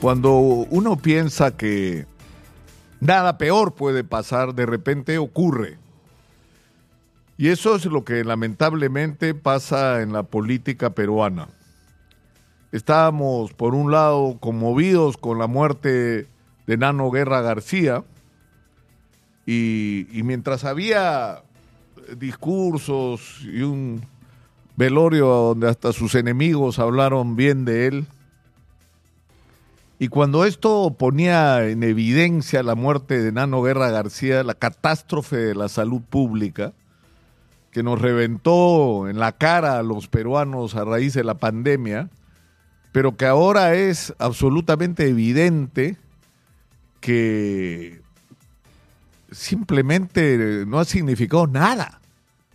Cuando uno piensa que nada peor puede pasar, de repente ocurre. Y eso es lo que lamentablemente pasa en la política peruana. Estábamos, por un lado, conmovidos con la muerte de Nano Guerra García, y, y mientras había discursos y un velorio donde hasta sus enemigos hablaron bien de él, y cuando esto ponía en evidencia la muerte de Nano Guerra García, la catástrofe de la salud pública, que nos reventó en la cara a los peruanos a raíz de la pandemia, pero que ahora es absolutamente evidente que simplemente no ha significado nada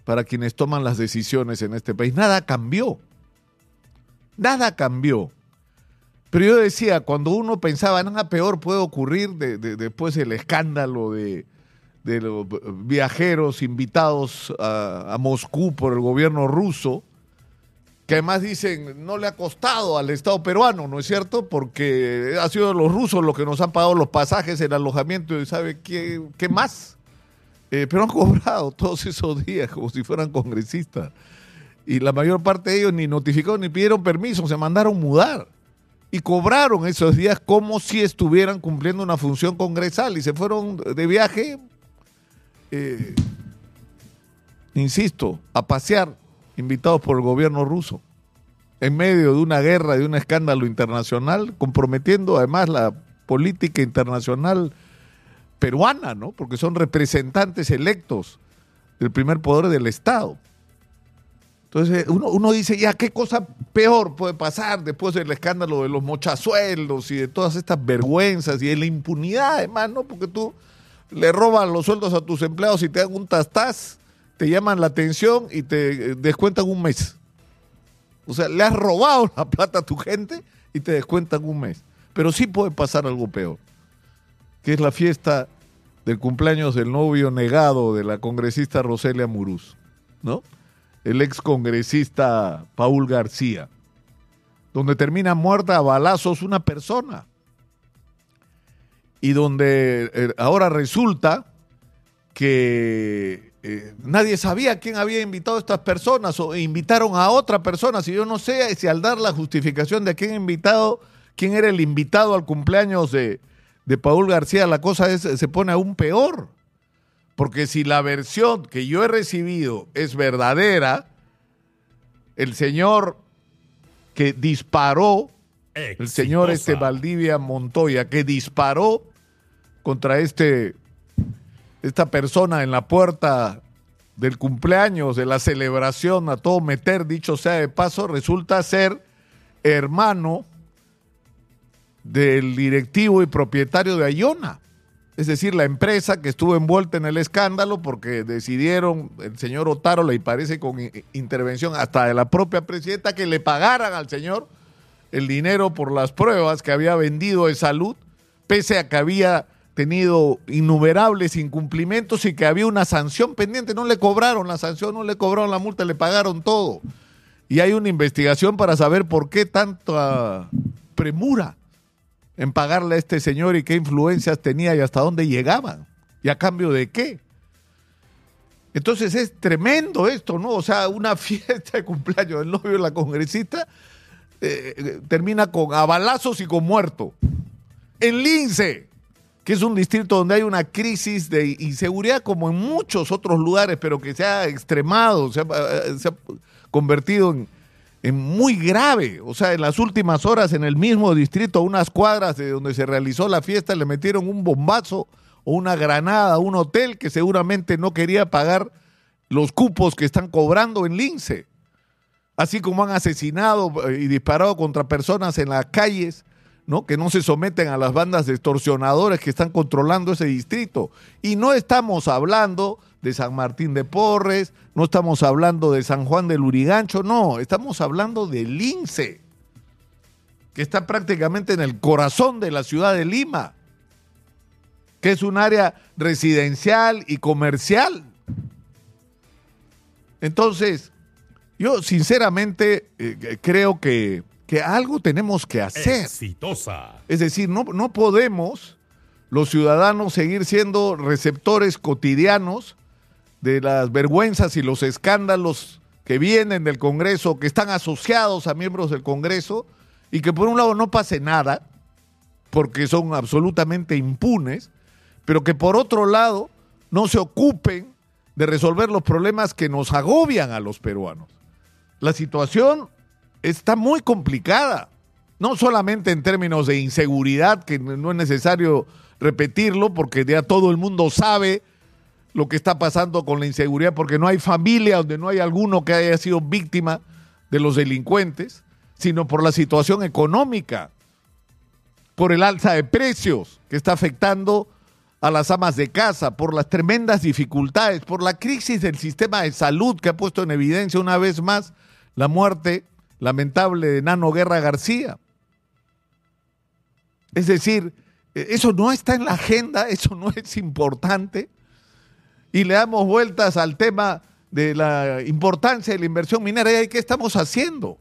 para quienes toman las decisiones en este país. Nada cambió. Nada cambió. Pero yo decía, cuando uno pensaba, nada peor puede ocurrir después del escándalo de, los viajeros invitados a, Moscú por el gobierno ruso, que además dicen no le ha costado al Estado peruano, ¿no es cierto? Porque ha sido los rusos los que nos han pagado los pasajes, el alojamiento y sabe qué, qué más. Eh, pero han cobrado todos esos días como si fueran congresistas. Y la mayor parte de ellos ni notificaron ni pidieron permiso, se mandaron mudar y cobraron esos días como si estuvieran cumpliendo una función congresal y se fueron de viaje, eh, insisto, a pasear, invitados por el gobierno ruso, en medio de una guerra, de un escándalo internacional, comprometiendo además la política internacional peruana, ¿no? Porque son representantes electos del primer poder del Estado. Entonces uno, dice, ya, ¿qué cosa peor puede pasar después del escándalo de los mochazueldos y de todas estas vergüenzas y de la impunidad, además, ¿no? Porque tú le robas los sueldos a tus empleados y te dan un tastaz, te llaman la atención y te eh, descuentan un mes. O sea, le has robado la plata a tu gente y te descuentan un mes. Pero sí puede pasar algo peor, que es la fiesta del cumpleaños del novio negado de la congresista Roselia Muruz, ¿no? El ex congresista Paul García, donde termina muerta a balazos una persona y donde eh, ahora resulta que eh, nadie sabía quién había invitado a estas personas o invitaron a otra persona. Si yo no sé si al dar la justificación de quién invitado, quién era el invitado al cumpleaños de, de Paul García, la cosa se pone aún peor. Porque si la versión que yo he recibido es verdadera, el señor que disparó, el señor este Valdivia Montoya, que disparó contra este, esta persona en la puerta del cumpleaños, de la celebración, a todo meter, dicho sea de paso, resulta ser hermano del directivo y propietario de Ayona es decir, la empresa que estuvo envuelta en el escándalo porque decidieron, el señor Otaro le parece con intervención hasta de la propia presidenta, que le pagaran al señor el dinero por las pruebas que había vendido de salud, pese a que había tenido innumerables incumplimientos y que había una sanción pendiente. No le cobraron la sanción, no le cobraron la multa, le pagaron todo. Y hay una investigación para saber por qué tanta premura en pagarle a este señor y qué influencias tenía y hasta dónde llegaban y a cambio de qué. Entonces es tremendo esto, ¿no? O sea, una fiesta de cumpleaños del novio de la congresista eh, termina con abalazos y con muerto. En Lince, que es un distrito donde hay una crisis de inseguridad como en muchos otros lugares, pero que se ha extremado, se ha eh, convertido en, muy grave. O sea, en las últimas horas en el mismo distrito, unas cuadras de donde se realizó la fiesta, le metieron un bombazo o una granada a un hotel que seguramente no quería pagar los cupos que están cobrando en Lince. Así como han asesinado eh, y disparado contra personas en las calles, ¿no? Que no se someten a las bandas de extorsionadores que están controlando ese distrito. Y no estamos hablando de San Martín de Porres, no estamos hablando de San Juan del Urigancho, no, estamos hablando de Lince, que está prácticamente en el corazón de la ciudad de Lima, que es un área residencial y comercial. Entonces, yo sinceramente eh, creo que, que algo tenemos que hacer. Exitosa. Es decir, no, no podemos los ciudadanos seguir siendo receptores cotidianos de las vergüenzas y los escándalos que vienen del Congreso, que están asociados a miembros del Congreso, y que por un lado no pase nada, porque son absolutamente impunes, pero que por otro lado no se ocupen de resolver los problemas que nos agobian a los peruanos. La situación está muy complicada, no solamente en términos de inseguridad, que no es necesario repetirlo, porque ya todo el mundo sabe lo que está pasando con la inseguridad, porque no hay familia donde no hay alguno que haya sido víctima de los delincuentes, sino por la situación económica, por el alza de precios que está afectando a las amas de casa, por las tremendas dificultades, por la crisis del sistema de salud que ha puesto en evidencia una vez más la muerte lamentable de Nano Guerra García. Es decir, eso no está en la agenda, eso no es importante. Y le damos vueltas al tema de la importancia de la inversión minera. ¿Y qué estamos haciendo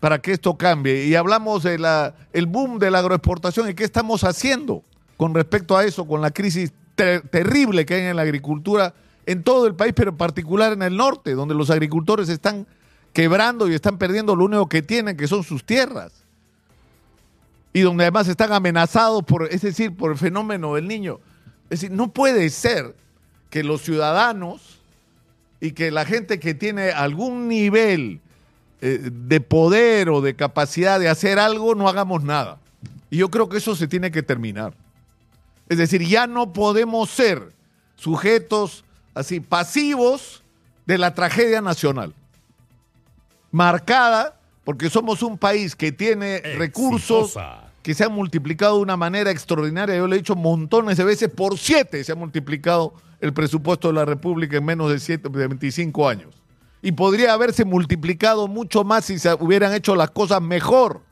para que esto cambie? Y hablamos del el boom de la agroexportación y qué estamos haciendo con respecto a eso, con la crisis terrible que hay en la agricultura en todo el país, pero en particular en el norte, donde los agricultores están quebrando y están perdiendo lo único que tienen, que son sus tierras. Y donde además están amenazados por, es decir, por el fenómeno del niño. Es decir, no puede ser que los ciudadanos y que la gente que tiene algún nivel eh, de poder o de capacidad de hacer algo no hagamos nada. Y yo creo que eso se tiene que terminar. Es decir, ya no podemos ser sujetos así pasivos de la tragedia nacional. Marcada porque somos un país que tiene recursos que se han multiplicado de una manera extraordinaria. Yo le he dicho montones de veces, por siete se ha multiplicado el presupuesto de la República en menos de, siete, de 25 años. Y podría haberse multiplicado mucho más si se hubieran hecho las cosas mejor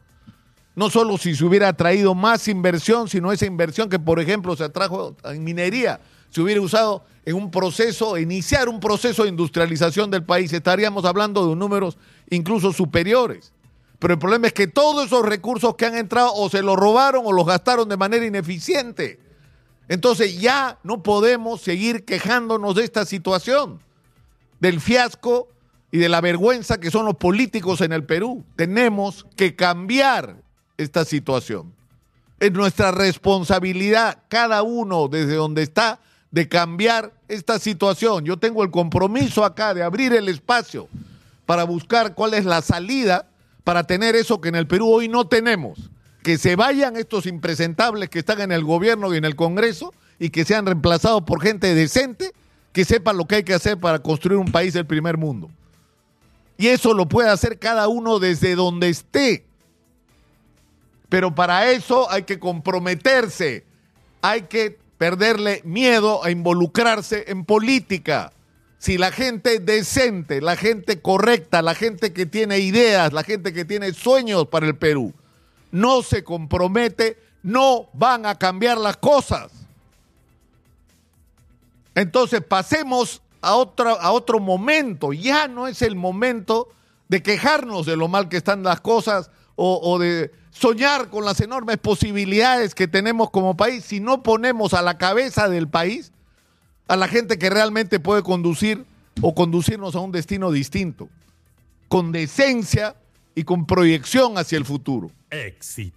no solo si se hubiera traído más inversión, sino esa inversión que, por ejemplo, se atrajo en minería, se hubiera usado en un proceso, iniciar un proceso de industrialización del país, estaríamos hablando de números incluso superiores. Pero el problema es que todos esos recursos que han entrado o se los robaron o los gastaron de manera ineficiente. Entonces ya no podemos seguir quejándonos de esta situación, del fiasco y de la vergüenza que son los políticos en el Perú. Tenemos que cambiar esta situación. Es nuestra responsabilidad, cada uno desde donde está, de cambiar esta situación. Yo tengo el compromiso acá de abrir el espacio para buscar cuál es la salida para tener eso que en el Perú hoy no tenemos. Que se vayan estos impresentables que están en el gobierno y en el Congreso y que sean reemplazados por gente decente que sepa lo que hay que hacer para construir un país del primer mundo. Y eso lo puede hacer cada uno desde donde esté. Pero para eso hay que comprometerse, hay que perderle miedo a involucrarse en política. Si la gente decente, la gente correcta, la gente que tiene ideas, la gente que tiene sueños para el Perú, no se compromete, no van a cambiar las cosas. Entonces pasemos a, a otro momento. Ya no es el momento de quejarnos de lo mal que están las cosas o, de soñar con las enormes posibilidades que tenemos como país si no ponemos a la cabeza del país a la gente que realmente puede conducir o conducirnos a un destino distinto, con decencia y con proyección hacia el futuro.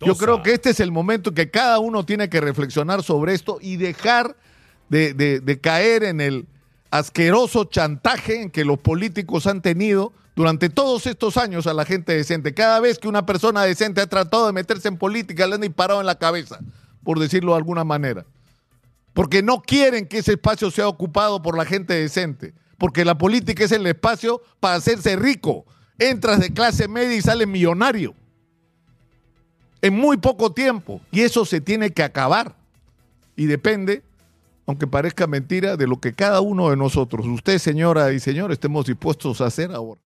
Yo creo que este es el momento que cada uno tiene que reflexionar sobre esto y dejar de, de caer en el asqueroso chantaje en que los políticos han tenido durante todos estos años a la gente decente. Cada vez que una persona decente ha tratado de meterse en política, le han disparado en la cabeza, por decirlo de alguna manera. Porque no quieren que ese espacio sea ocupado por la gente decente. Porque la política es el espacio para hacerse rico. Entras de clase media y sales millonario. En muy poco tiempo. Y eso se tiene que acabar. Y depende, aunque parezca mentira, de lo que cada uno de nosotros, usted señora y señor, estemos dispuestos a hacer ahora.